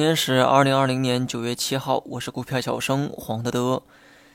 今天是二零二零年九月七号，我是股票小生黄德德。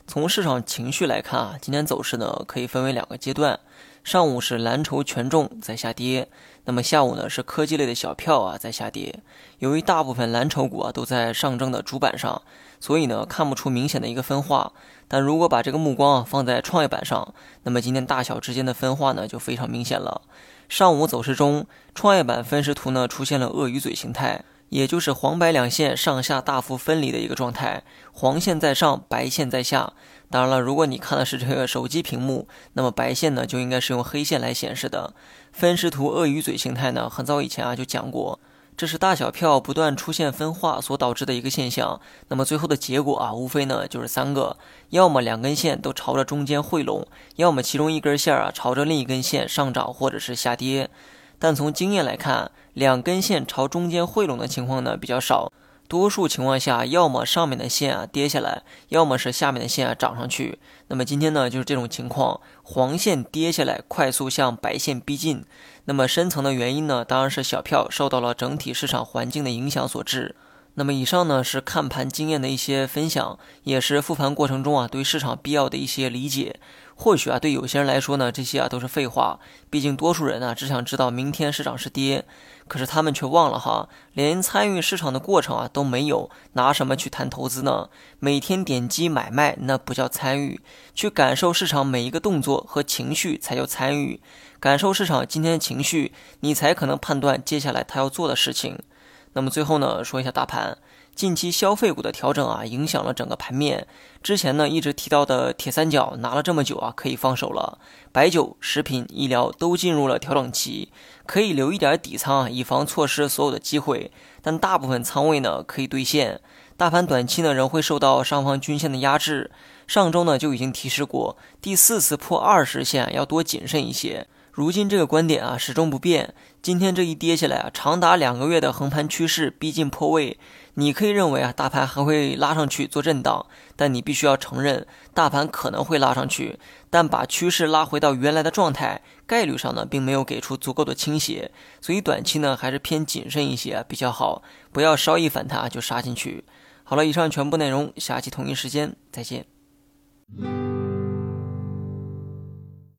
从市场情绪来看啊，今天走势呢可以分为两个阶段。上午是蓝筹权重在下跌，那么下午呢是科技类的小票啊在下跌。由于大部分蓝筹股啊都在上证的主板上，所以呢看不出明显的一个分化。但如果把这个目光啊放在创业板上，那么今天大小之间的分化呢就非常明显了。上午走势中，创业板分时图呢出现了鳄鱼嘴形态。也就是黄白两线上下大幅分离的一个状态，黄线在上，白线在下。当然了，如果你看的是这个手机屏幕，那么白线呢就应该是用黑线来显示的。分时图鳄鱼嘴形态呢，很早以前啊就讲过，这是大小票不断出现分化所导致的一个现象。那么最后的结果啊，无非呢就是三个：要么两根线都朝着中间汇拢，要么其中一根线啊朝着另一根线上涨或者是下跌。但从经验来看，两根线朝中间汇拢的情况呢比较少，多数情况下，要么上面的线啊跌下来，要么是下面的线啊涨上去。那么今天呢就是这种情况，黄线跌下来，快速向白线逼近。那么深层的原因呢，当然是小票受到了整体市场环境的影响所致。那么以上呢是看盘经验的一些分享，也是复盘过程中啊对市场必要的一些理解。或许啊对有些人来说呢这些啊都是废话，毕竟多数人呢只想知道明天市场是跌，可是他们却忘了哈，连参与市场的过程啊都没有，拿什么去谈投资呢？每天点击买卖那不叫参与，去感受市场每一个动作和情绪才叫参与，感受市场今天的情绪，你才可能判断接下来他要做的事情。那么最后呢，说一下大盘，近期消费股的调整啊，影响了整个盘面。之前呢一直提到的铁三角拿了这么久啊，可以放手了。白酒、食品、医疗都进入了调整期，可以留一点底仓啊，以防错失所有的机会。但大部分仓位呢可以兑现。大盘短期呢仍会受到上方均线的压制。上周呢就已经提示过，第四次破二十线要多谨慎一些。如今这个观点啊始终不变。今天这一跌下来啊，长达两个月的横盘趋势逼近破位，你可以认为啊大盘还会拉上去做震荡，但你必须要承认，大盘可能会拉上去，但把趋势拉回到原来的状态，概率上呢并没有给出足够的倾斜，所以短期呢还是偏谨慎一些比较好，不要稍一反弹就杀进去。好了，以上全部内容，下期同一时间再见。